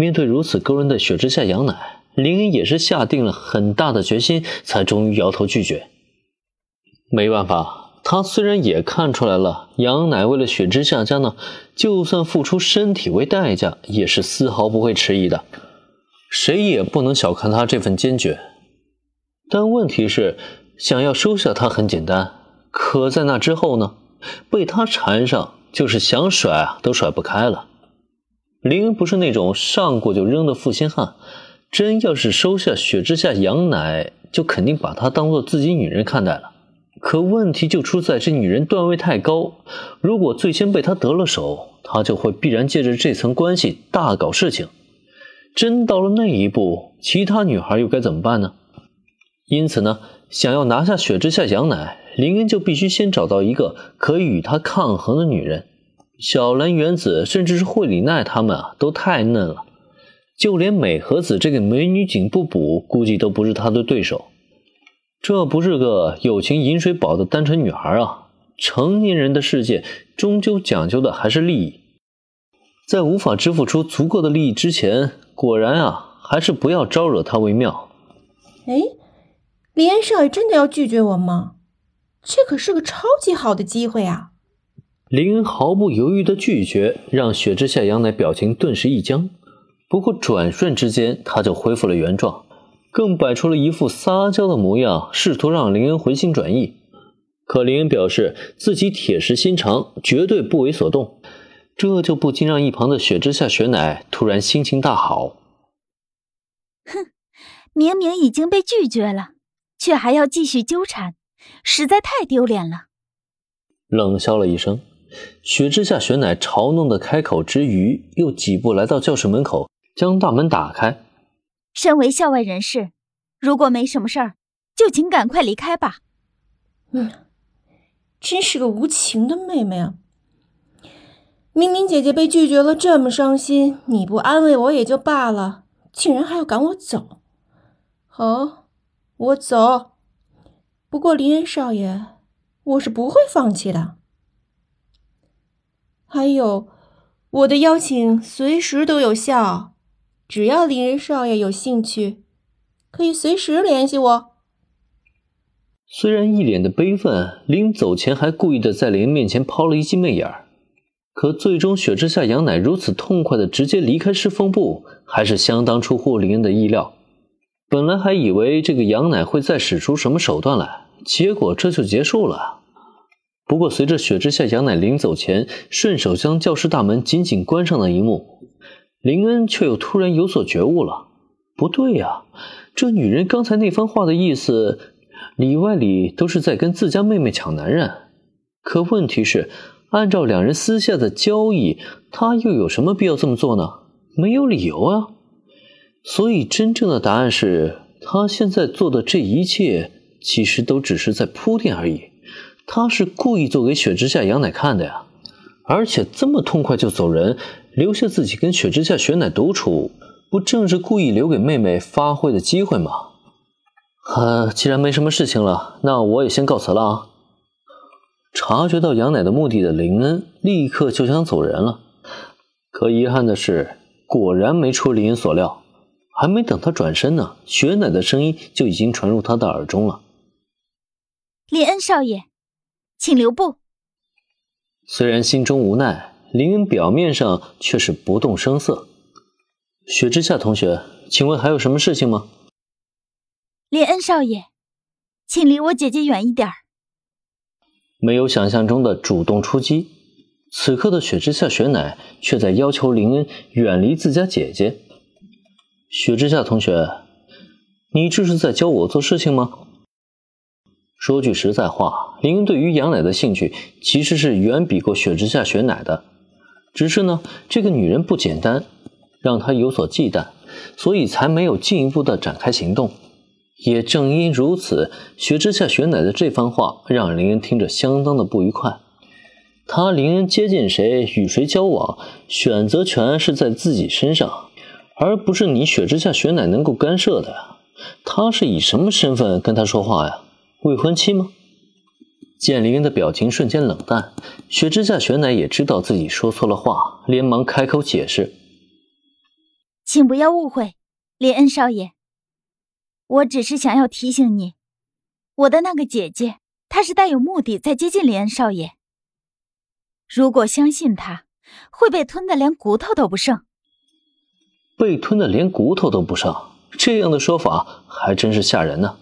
面对如此勾人的雪之下羊奶，林恩也是下定了很大的决心，才终于摇头拒绝。没办法，他虽然也看出来了，羊奶为了雪之下家呢，就算付出身体为代价，也是丝毫不会迟疑的。谁也不能小看他这份坚决。但问题是，想要收下他很简单，可在那之后呢，被他缠上，就是想甩啊都甩不开了。林恩不是那种上过就扔的负心汉，真要是收下雪之下羊奶，就肯定把她当做自己女人看待了。可问题就出在这女人段位太高，如果最先被他得了手，他就会必然借着这层关系大搞事情。真到了那一步，其他女孩又该怎么办呢？因此呢，想要拿下雪之下羊奶，林恩就必须先找到一个可以与他抗衡的女人。小兰、原子，甚至是惠里奈，他们啊，都太嫩了。就连美和子这个美女警部补，估计都不是他的对手。这不是个有情饮水饱的单纯女孩啊！成年人的世界，终究讲究的还是利益。在无法支付出足够的利益之前，果然啊，还是不要招惹她为妙。哎，李安少爷真的要拒绝我吗？这可是个超级好的机会啊！林恩毫不犹豫的拒绝，让雪之下羊奶表情顿时一僵。不过转瞬之间，他就恢复了原状，更摆出了一副撒娇的模样，试图让林恩回心转意。可林恩表示自己铁石心肠，绝对不为所动，这就不禁让一旁的雪之下雪乃突然心情大好。哼，明明已经被拒绝了，却还要继续纠缠，实在太丢脸了。冷笑了一声。雪之下，雪乃嘲弄的开口之余，又几步来到教室门口，将大门打开。身为校外人士，如果没什么事儿，就请赶快离开吧。嗯，真是个无情的妹妹啊！明明姐姐被拒绝了，这么伤心，你不安慰我也就罢了，竟然还要赶我走。好，我走。不过林恩少爷，我是不会放弃的。还有，我的邀请随时都有效，只要林恩少爷有兴趣，可以随时联系我。虽然一脸的悲愤，临走前还故意的在林恩面前抛了一记媚眼儿，可最终雪之下羊奶如此痛快的直接离开侍奉部，还是相当出乎林恩的意料。本来还以为这个羊奶会再使出什么手段来，结果这就结束了。不过，随着雪之下杨乃临走前顺手将教室大门紧紧关上的一幕，林恩却又突然有所觉悟了。不对呀，这女人刚才那番话的意思，里外里都是在跟自家妹妹抢男人。可问题是，按照两人私下的交易，她又有什么必要这么做呢？没有理由啊。所以，真正的答案是，她现在做的这一切，其实都只是在铺垫而已。他是故意做给雪之下羊奶看的呀，而且这么痛快就走人，留下自己跟雪之下雪奶独处，不正是故意留给妹妹发挥的机会吗？啊，既然没什么事情了，那我也先告辞了啊。察觉到羊奶的目的的林恩立刻就想走人了，可遗憾的是，果然没出林恩所料，还没等他转身呢，雪奶的声音就已经传入他的耳中了。林恩少爷。请留步。虽然心中无奈，林恩表面上却是不动声色。雪之下同学，请问还有什么事情吗？林恩少爷，请离我姐姐远一点儿。没有想象中的主动出击，此刻的雪之下雪乃却在要求林恩远离自家姐姐。雪之下同学，你这是在教我做事情吗？说句实在话，林恩对于杨乃的兴趣其实是远比过雪之下雪乃的。只是呢，这个女人不简单，让他有所忌惮，所以才没有进一步的展开行动。也正因如此，雪之下雪乃的这番话让林恩听着相当的不愉快。他林恩接近谁，与谁交往，选择权是在自己身上，而不是你雪之下雪乃能够干涉的呀。他是以什么身份跟他说话呀？未婚妻吗？见林恩的表情瞬间冷淡，雪之下雪乃也知道自己说错了话，连忙开口解释：“请不要误会，林恩少爷。我只是想要提醒你，我的那个姐姐，她是带有目的在接近林恩少爷。如果相信她，会被吞的连骨头都不剩。被吞的连骨头都不剩，这样的说法还真是吓人呢。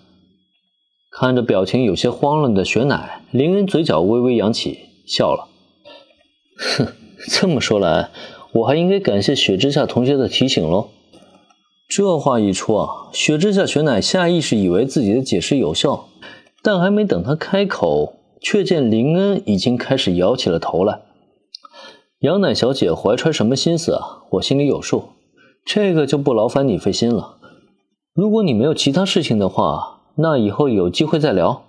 看着表情有些慌乱的雪乃，林恩嘴角微微扬起，笑了。哼，这么说来，我还应该感谢雪之下同学的提醒喽。这话一出啊，雪之下雪乃下意识以为自己的解释有效，但还没等他开口，却见林恩已经开始摇起了头来。杨乃小姐怀揣什么心思啊？我心里有数，这个就不劳烦你费心了。如果你没有其他事情的话，那以后有机会再聊。